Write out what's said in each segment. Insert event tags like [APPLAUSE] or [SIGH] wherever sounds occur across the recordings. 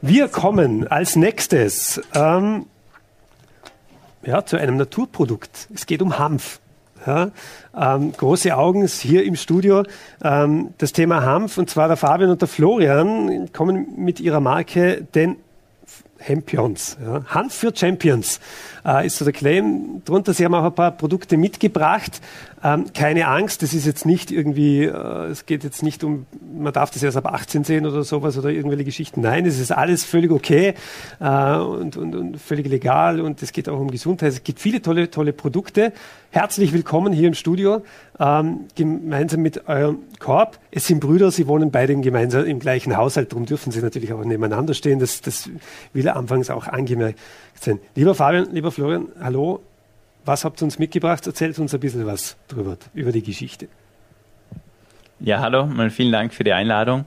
Wir kommen als nächstes ähm, ja, zu einem Naturprodukt. Es geht um Hanf. Ja, ähm, große Augen hier im Studio. Ähm, das Thema Hanf und zwar der Fabian und der Florian kommen mit ihrer Marke den Champions. Ja. Hanf für Champions äh, ist so der Claim drunter. Sie haben auch ein paar Produkte mitgebracht. Ähm, keine Angst, das ist jetzt nicht irgendwie, äh, es geht jetzt nicht um, man darf das erst ab 18 sehen oder sowas oder irgendwelche Geschichten. Nein, es ist alles völlig okay äh, und, und, und völlig legal und es geht auch um Gesundheit. Es gibt viele tolle, tolle Produkte. Herzlich willkommen hier im Studio, ähm, gemeinsam mit eurem Korb. Es sind Brüder, sie wohnen beide gemeinsam, im gleichen Haushalt, darum dürfen sie natürlich auch nebeneinander stehen. Das, das will er anfangs auch angemerkt sein. Lieber Fabian, lieber Florian, hallo. Was habt ihr uns mitgebracht? Erzählt uns ein bisschen was drüber, über die Geschichte. Ja, hallo, mal vielen Dank für die Einladung.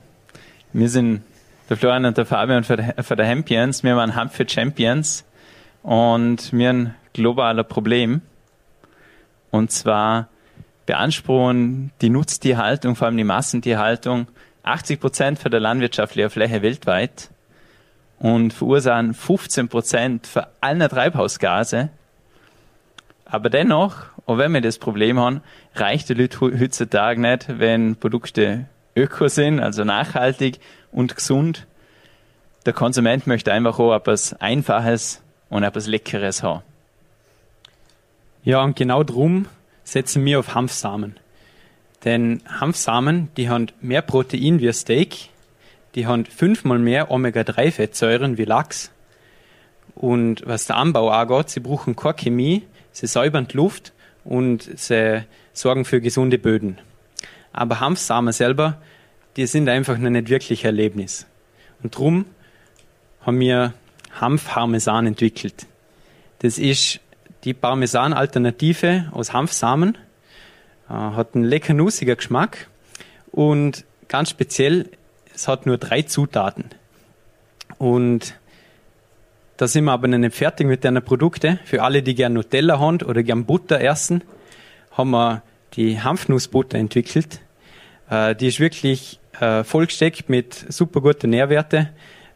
Wir sind der Florian und der Fabian von der, von Champions. Wir waren Hump für Champions und wir haben ein globaler Problem. Und zwar beanspruchen die Nutztierhaltung, vor allem die Massentierhaltung, 80 Prozent von der landwirtschaftlichen Fläche weltweit und verursachen 15 Prozent für alle Treibhausgase. Aber dennoch, auch wenn wir das Problem haben, reicht die Leute heutzutage nicht, wenn Produkte öko sind, also nachhaltig und gesund. Der Konsument möchte einfach auch etwas Einfaches und etwas Leckeres haben. Ja, und genau drum setzen wir auf Hanfsamen. Denn Hanfsamen, die haben mehr Protein wie Steak, die haben fünfmal mehr Omega-3-Fettsäuren wie Lachs. Und was der Anbau angeht, sie brauchen keine Chemie, sie säubern die Luft und sie sorgen für gesunde Böden. Aber Hanfsamen selber, die sind einfach noch nicht wirklich Erlebnis. Und drum haben wir Hanfparmesan entwickelt. Das ist die Parmesan-Alternative aus Hanfsamen. Äh, hat einen lecker nussiger Geschmack und ganz speziell, es hat nur drei Zutaten. Und da sind wir aber noch nicht fertig mit deinen Produkten. Für alle, die gern Nutella haben oder gern Butter essen, haben wir die Hanfnussbutter entwickelt. Äh, die ist wirklich äh, vollgesteckt mit super guten Nährwerten.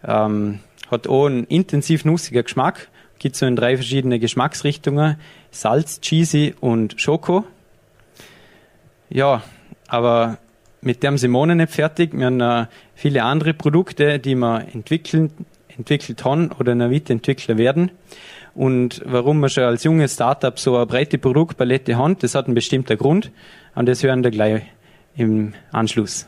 Ähm, hat auch einen intensiv nussiger Geschmack gibt so in drei verschiedene Geschmacksrichtungen. Salz, Cheesy und Schoko. Ja, aber mit dem wir nicht fertig. Wir haben äh, viele andere Produkte, die wir entwickeln, entwickelt haben oder noch weiterentwickeln werden. Und warum wir schon als junges Startup so eine breite Produktpalette haben, das hat einen bestimmten Grund. Und das hören wir gleich im Anschluss.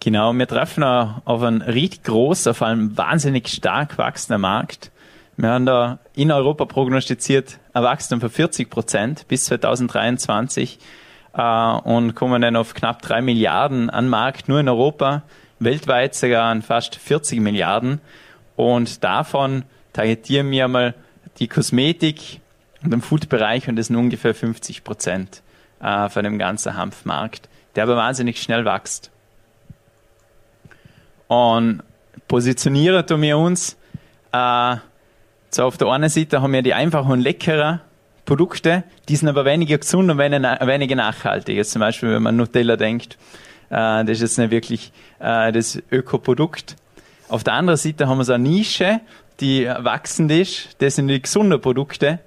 Genau, wir treffen auf einen richtig großen, vor allem wahnsinnig stark wachsenden Markt. Wir haben da in Europa prognostiziert ein Wachstum von 40 Prozent bis 2023 äh, und kommen dann auf knapp drei Milliarden an Markt nur in Europa, weltweit sogar an fast 40 Milliarden. Und davon targetieren wir mal die Kosmetik und den Food-Bereich und das sind ungefähr 50 Prozent äh, von dem ganzen Hanfmarkt, der aber wahnsinnig schnell wächst. Und positionieren wir uns äh, so auf der einen Seite haben wir die einfachen und leckeren Produkte, die sind aber weniger gesund und weniger nachhaltig. Jetzt zum Beispiel, wenn man Nutella denkt, äh, das ist jetzt nicht wirklich äh, das Ökoprodukt. Auf der anderen Seite haben wir so eine Nische, die wachsend ist. Das sind die gesunden Produkte,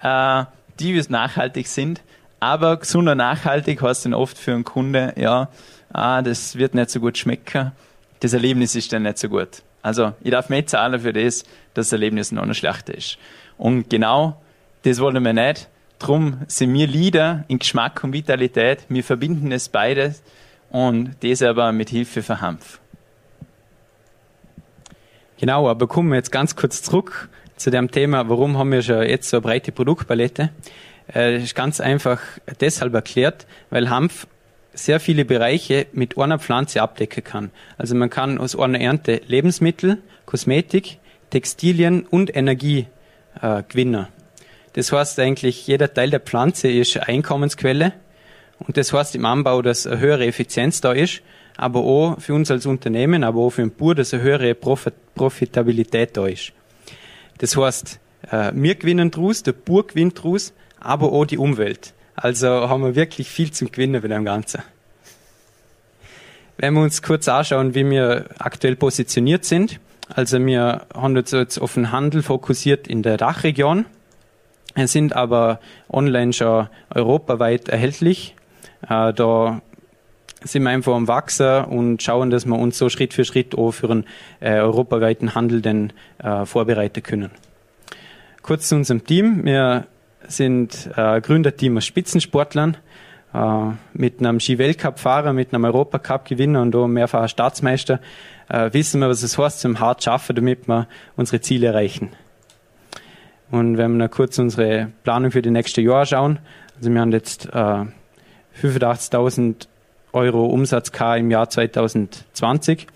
äh, die nachhaltig sind. Aber gesund und nachhaltig heißt dann oft für einen Kunde, ja, ah, das wird nicht so gut schmecken. Das Erlebnis ist dann nicht so gut. Also ich darf mehr zahlen für das, dass das Erlebnis noch nicht schlechter ist. Und genau das wollen wir nicht. Drum sind wir Leader in Geschmack und Vitalität. Wir verbinden es beides und das aber mit Hilfe von Hanf. Genau, aber kommen wir jetzt ganz kurz zurück zu dem Thema, warum haben wir schon jetzt so eine breite Produktpalette? Äh, das ist ganz einfach deshalb erklärt, weil Hanf sehr viele Bereiche mit einer Pflanze abdecken kann. Also man kann aus einer Ernte Lebensmittel, Kosmetik, Textilien und Energie äh, gewinnen. Das heißt eigentlich, jeder Teil der Pflanze ist Einkommensquelle und das heißt im Anbau, dass eine höhere Effizienz da ist, aber auch für uns als Unternehmen, aber auch für den Bauer, dass eine höhere Profitabilität da ist. Das heißt, äh, wir gewinnen draus, der Bauer gewinnt draus, aber auch die Umwelt. Also haben wir wirklich viel zum Gewinnen bei dem Ganzen. wenn wir uns kurz anschauen, wie wir aktuell positioniert sind, also wir haben uns jetzt auf den Handel fokussiert in der Dachregion, sind aber online schon europaweit erhältlich. Äh, da sind wir einfach am Wachsen und schauen, dass wir uns so Schritt für Schritt auch für einen äh, europaweiten Handel denn äh, vorbereiten können. Kurz zu unserem Team. Wir sind äh, Gründerteam aus Spitzensportlern mit einem Ski-Weltcup-Fahrer, mit einem Europacup-Gewinner und auch mehrfacher Staatsmeister. Wissen wir, was es heißt, zum hart schaffen, damit wir unsere Ziele erreichen. Und wenn wir kurz unsere Planung für die nächste Jahr schauen, also wir haben jetzt äh, 85.000 Euro Umsatz K im Jahr 2020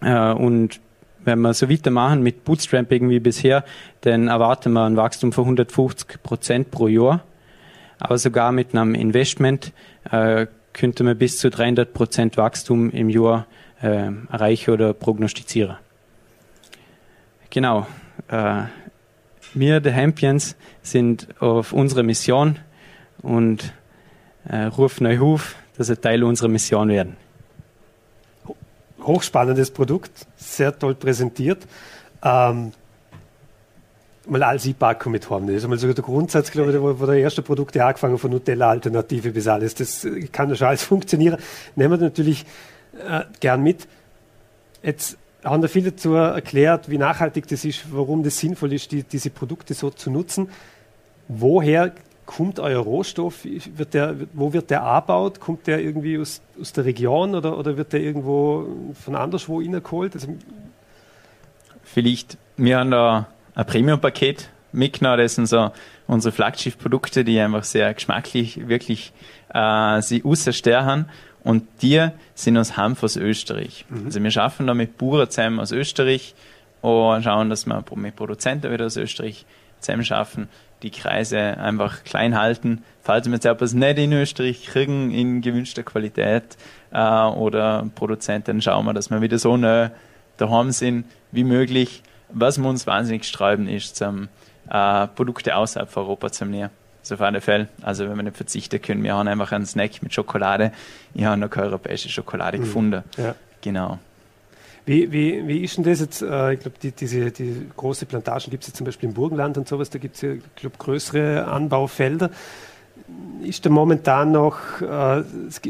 äh, und wenn wir so weitermachen mit Bootstrapping wie bisher, dann erwarten wir ein Wachstum von 150 Prozent pro Jahr. Aber sogar mit einem Investment äh, könnte man bis zu 300 Prozent Wachstum im Jahr äh, erreichen oder prognostizieren. Genau. Äh, wir, die Hampions, sind auf unserer Mission und äh, rufen euch auf, dass ihr Teil unserer Mission werden hochspannendes Produkt, sehr toll präsentiert. Ähm, mal als E-Packung mit haben. Das ist einmal so der Grundsatz, glaube ich, wo, wo der erste Produkte angefangen von Nutella-Alternative bis alles. Das kann ja schon alles funktionieren. Nehmen wir natürlich äh, gern mit. Jetzt haben da viele dazu erklärt, wie nachhaltig das ist, warum das sinnvoll ist, die, diese Produkte so zu nutzen. Woher kommt euer Rohstoff? Wird der, wo wird der angebaut? Kommt der irgendwie aus, aus der Region oder, oder wird der irgendwo von anderswo innergeholt? Also Vielleicht, wir haben da ein Premium-Paket mitgenommen, das sind so unsere Flaggschiff-Produkte, die einfach sehr geschmacklich wirklich äh, sie aussterchen und die sind aus Hanf aus Österreich. Mhm. Also wir schaffen da mit purer zusammen aus Österreich und schauen, dass wir mit Produzenten wieder aus Österreich zusammen schaffen die Kreise einfach klein halten. Falls wir jetzt etwas nicht in Österreich kriegen, in gewünschter Qualität äh, oder Produzenten, schauen wir, dass wir wieder so nah daheim sind wie möglich. Was wir uns wahnsinnig sträuben, ist, zum, äh, Produkte außerhalb von Europa zu nehmen. So auf alle Fälle. Also wenn wir nicht verzichten können, wir haben einfach einen Snack mit Schokolade. Ich habe noch keine europäische Schokolade mhm. gefunden. Ja. Genau. Wie, wie, wie ist denn das jetzt? Äh, ich glaube, die, diese die große Plantagen gibt es ja zum Beispiel im Burgenland und sowas, da gibt es ja, glaube größere Anbaufelder. Ist da momentan noch, äh,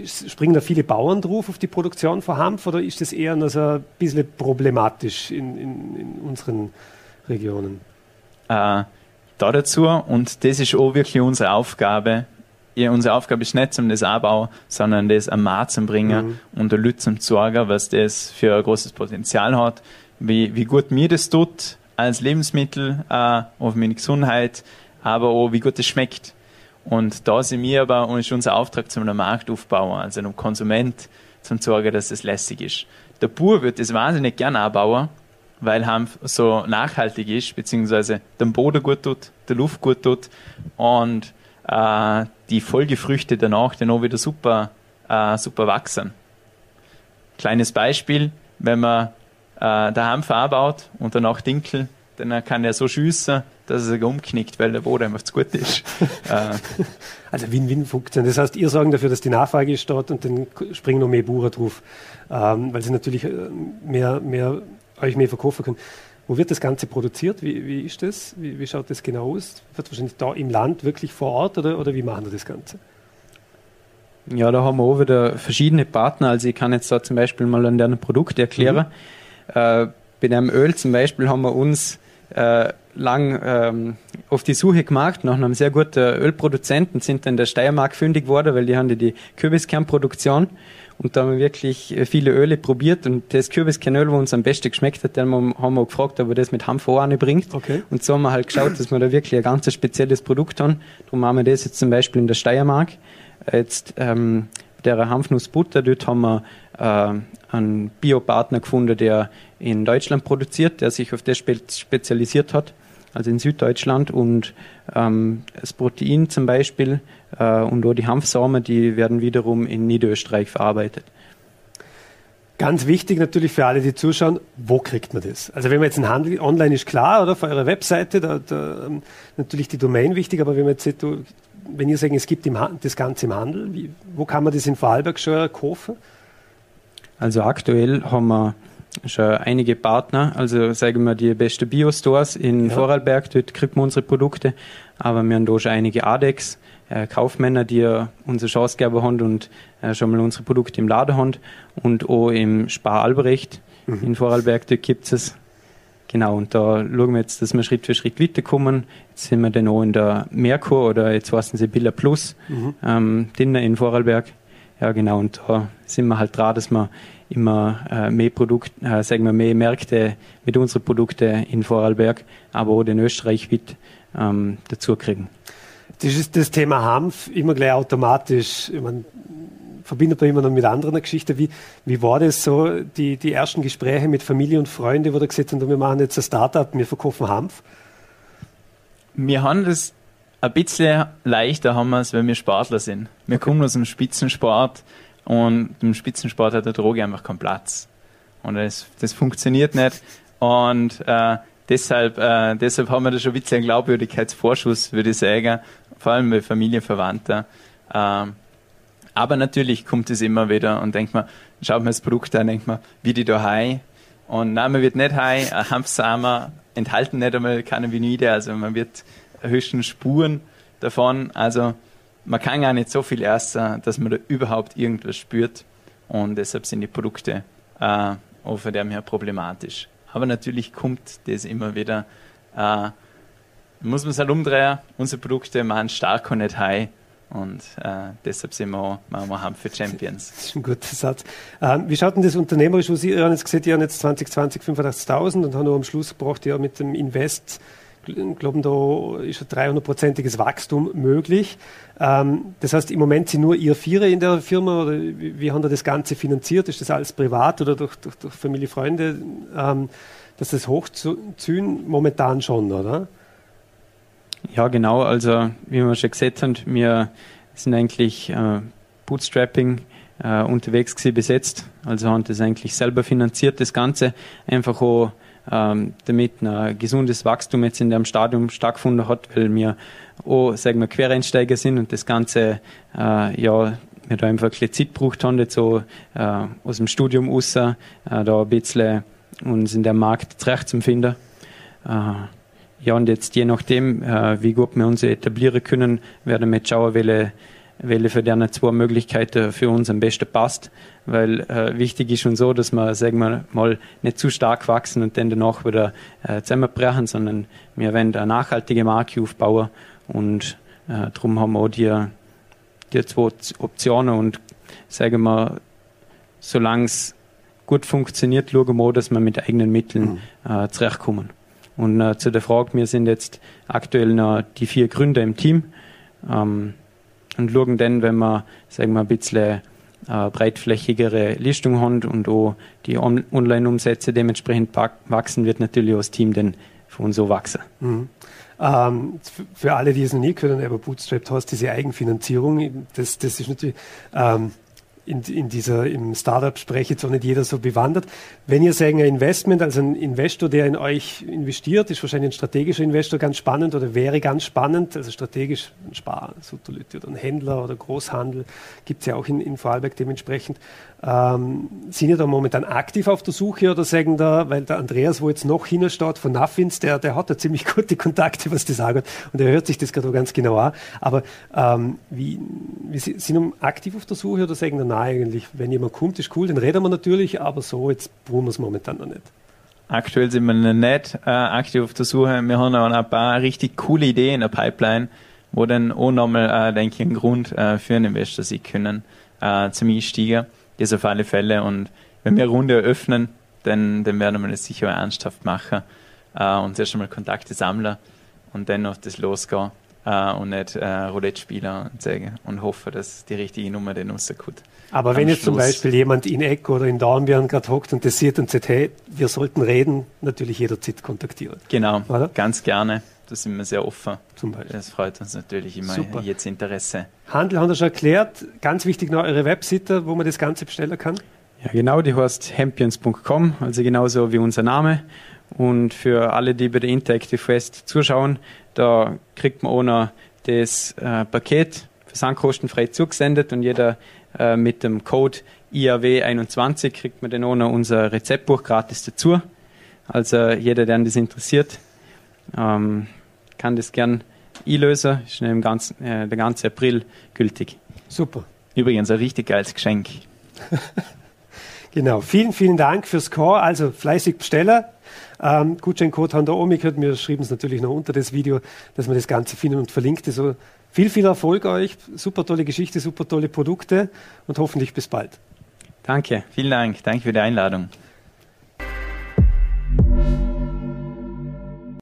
springen da viele Bauern drauf auf die Produktion von Hanf oder ist das eher noch so ein bisschen problematisch in, in, in unseren Regionen? Äh, da dazu, und das ist auch wirklich unsere Aufgabe, ja, unsere Aufgabe ist nicht um das anbauen, sondern das am Markt zu bringen mhm. und der Leute zu sorgen, was das für ein großes Potenzial hat, wie, wie gut mir das tut als Lebensmittel äh, auf meine Gesundheit, aber auch wie gut es schmeckt. Und da sind wir aber, und ist unser Auftrag zum Markt aufbauen, also einem Konsument zum sorgen, dass es lässig ist. Der Bauer wird das wahnsinnig gerne anbauen, weil Hanf so nachhaltig ist, beziehungsweise dem Boden gut tut, der Luft gut tut und äh, die Folgefrüchte danach dann auch wieder super, äh, super wachsen. Kleines Beispiel, wenn man äh, der Hanf anbaut und danach Dinkel, dann kann er so schiessen, dass er sich umknickt, weil der Boden einfach zu gut ist. [LAUGHS] Äh, also Win-Win funktioniert. Das heißt, ihr sorgen dafür, dass die Nachfrage ist dort und dann springen noch mehr Bauern drauf, ähm, weil sie natürlich äh, mehr, mehr, euch mehr verkaufen können. Wo wird das Ganze produziert? Wie, wie ist das? Wie, wie, schaut das genau aus? Wird wahrscheinlich da im Land wirklich vor Ort oder, oder wie machen wir das Ganze? Ja, da haben wir auch wieder verschiedene Partner. Also ich kann jetzt da zum Beispiel mal an deren Produkt erklären. Mhm. Äh, bei dem Öl zum Beispiel haben wir uns äh, lang ähm, auf die Suche gemacht nach einem sehr guten Ölproduzenten, sind dann in der Steiermark fündig geworden, weil die haben die Kürbiskernproduktion und da haben wir wirklich äh, viele Öle probiert und das Kürbiskernöl, wo uns am besten geschmeckt hat, dann haben wir gefragt, ob er das mit Hanf auch bringt. Okay. Und so haben wir halt geschaut, dass wir da wirklich ein ganz spezielles Produkt haben. Darum haben wir das jetzt zum Beispiel in der Steiermark. Jetzt ähm, der Hanfnussbutter, dort haben wir äh, einen Biopartner gefunden, der in Deutschland produziert, der sich auf das spezialisiert hat, also in Süddeutschland. Und ähm, das Protein zum Beispiel äh, und auch die Hanfsamen, die werden wiederum in Niederösterreich verarbeitet. Ganz wichtig natürlich für alle, die zuschauen, wo kriegt man das? Also wenn man jetzt ein Handel, online ist klar, oder? Auf eurer Webseite, da, da ähm, natürlich die Domain wichtig, aber wenn man jetzt wenn ihr sagt, es gibt das Ganze im Handel, wie, wo kann man das in Vorarlberg schon kaufen? Also aktuell haben wir schon einige Partner, also sagen wir die beste Bio-Stores in ja. Vorarlberg, dort kriegt man unsere Produkte, aber wir haben da schon einige ADEX, äh, Kaufmänner, die unsere Chancegeber haben und äh, schon mal unsere Produkte im Laden haben und auch im Spar Albrecht mhm. in Vorarlberg, dort gibt es Genau, und da schauen wir jetzt, dass wir Schritt für Schritt weiterkommen. Jetzt sind wir dann auch in der Merkur oder jetzt heißen sie Billa Plus, mhm. ähm, Dinner in Vorarlberg. Ja, genau, und da sind wir halt dran, dass wir immer äh, mehr Produkt, äh, sagen wir mehr Märkte mit unseren Produkten in Vorarlberg, aber auch in Österreich weit ähm, dazu kriegen. Das ist das Thema Hanf immer gleich automatisch. Ich meine, verbindet man immer noch mit anderen Geschichten. Wie, wie war das so, die, die ersten Gespräche mit Familie und Freunden, wo da gesagt haben, wir machen jetzt ein Startup, wir verkaufen Hanf? Wir haben das ein bisschen leichter, haben wir es, weil wir Sportler sind. Wir kommen aus dem Spitzensport und im Spitzensport hat der Droge einfach keinen Platz. Und das, das funktioniert nicht. Und äh, deshalb, äh, deshalb haben wir da schon ein bisschen einen Glaubwürdigkeitsvorschuss, würde ich sagen, vor allem bei Familie, Verwandter. Ähm, aber natürlich kommt es immer wieder und denkt man, schaut man das Produkt an, denkt man, wie die da high. Und nein, man wird nicht high, Hanfsamer enthalten nicht einmal Cannabinoide, also man wird höchstens Spuren davon. Also man kann gar nicht so viel essen, dass man da überhaupt irgendwas spürt. Und deshalb sind die Produkte äh, auch von dem her problematisch. Aber natürlich kommt das immer wieder. Äh, muss man es halt umdrehen. Unsere Produkte machen stark und nicht high. Und äh, deshalb sind wir auch, machen wir Hanf für Champions. Das ist ein guter Satz. Ähm, wie schaut denn das unternehmerisch aus? Ihr habt jetzt gesehen, ihr habt jetzt 2020 85.000 und haben am Schluss gebracht, ja, mit dem Invest, ich glaube, da ist ein 300-prozentiges Wachstum möglich. Ähm, das heißt, im Moment sind nur ihr Vierer in der Firma oder wie, wie haben ihr das Ganze finanziert? Ist das alles privat oder durch, durch, durch Familie, Freunde? Ähm, dass das hochzuziehen? Momentan schon, oder? Ja, genau. Also, wie wir schon gesagt haben, wir sind eigentlich äh, Bootstrapping äh, unterwegs gewesen besetzt. Also haben das eigentlich selber finanziert, das Ganze. Einfach auch, ähm, damit ein gesundes Wachstum jetzt in dem Stadium stattgefunden hat, weil wir auch, sagen wir, Quereinsteiger sind und das Ganze, äh, ja, wir da einfach ein bisschen Zeit gebraucht haben, jetzt so äh, aus dem Studium raus, äh, da ein bisschen uns in der Markt zurechtzufinden. Äh, ja, und jetzt je nachdem, äh, wie gut wir uns etablieren können, werden wir jetzt schauen, welche, welche für die zwei Möglichkeiten für uns am besten passt. Weil äh, wichtig ist schon so, dass wir, sagen wir mal, nicht zu stark wachsen und dann danach wieder äh, zusammenbrechen, sondern wir wollen eine nachhaltige Marke aufbauen und äh, darum haben wir auch die, die zwei Optionen und sagen wir, solange es gut funktioniert, schauen wir dass wir mit eigenen Mitteln mhm. äh, zurechtkommen. Und äh, zu der Frage, wir sind jetzt aktuell noch die vier Gründer im Team ähm, und schauen dann, wenn wir, sagen wir, ein bisschen äh, breitflächigere Listung haben und auch die On Online-Umsätze dementsprechend wachsen, wird natürlich auch das Team dann von so wachsen. Mhm. Ähm, für alle, die es noch nie können, aber Bootstrap hast diese Eigenfinanzierung, das, das ist natürlich ähm, in, in dieser, im Startup spreche jetzt auch nicht jeder so bewandert. Wenn ihr sagen, ein Investment, also ein Investor, der in euch investiert, ist wahrscheinlich ein strategischer Investor ganz spannend oder wäre ganz spannend. Also strategisch ein Spar, oder ein Händler oder Großhandel gibt es ja auch in, in Vorarlberg dementsprechend. Ähm, sind ihr da momentan aktiv auf der Suche oder sagen da, weil der Andreas, wo jetzt noch hintersteht von Nuffins, der, der hat da ziemlich [LAUGHS] gute Kontakte, was das angeht und er hört sich das gerade ganz genau an. Aber ähm, wie, wie sind wir aktiv auf der Suche oder sagen da, nein, eigentlich, wenn jemand kommt, ist cool, dann reden wir natürlich, aber so, jetzt brauchen wir es momentan noch nicht. Aktuell sind wir noch nicht äh, aktiv auf der Suche. Wir haben auch ein paar richtig coole Ideen in der Pipeline, wo dann auch nochmal, äh, denke ich, ein Grund äh, für einen Investor sein können, äh, zum Einsteigen. Das auf alle Fälle. Und wenn wir eine Runde eröffnen, dann, dann werden wir das sicher ernsthaft machen äh, und zuerst einmal Kontakte sammeln und dann noch das losgehen äh, und nicht äh, Roulette spielen und sagen und hoffen, dass die richtige Nummer dann rauskommt. Aber wenn jetzt Schluss. zum Beispiel jemand in Eck oder in Dornbirn gerade hockt und das sieht und sagt, hey, wir sollten reden, natürlich jederzeit kontaktieren. Genau, oder? ganz gerne. Da sind wir sehr offen. Zum Beispiel. Das freut uns natürlich immer Super. jetzt Interesse. Handel haben wir schon erklärt. Ganz wichtig noch eure Webseite, wo man das Ganze bestellen kann. Ja, genau, die heißt champions.com, also genauso wie unser Name. Und für alle, die bei der Interactive Fest zuschauen, da kriegt man auch noch das äh, Paket versandkostenfrei zugesendet und jeder äh, mit dem Code IAW 21 kriegt man dann auch noch unser Rezeptbuch gratis dazu. Also jeder, der das interessiert, ähm, kann das gern einlösen. Ist im ganzen, äh, der ganze April gültig. Super. Übrigens ein richtig geiles Geschenk. [LAUGHS] Genau. Vielen, vielen Dank fürs Call. Also fleißig bestellen. Ähm, Gutscheincode oben gehört. Wir schreiben es natürlich noch unter das Video, dass wir das Ganze finden und verlinkt. So viel, viel Erfolg euch. Super tolle Geschichte, super tolle Produkte und hoffentlich bis bald. Danke. Vielen Dank. Danke für die Einladung.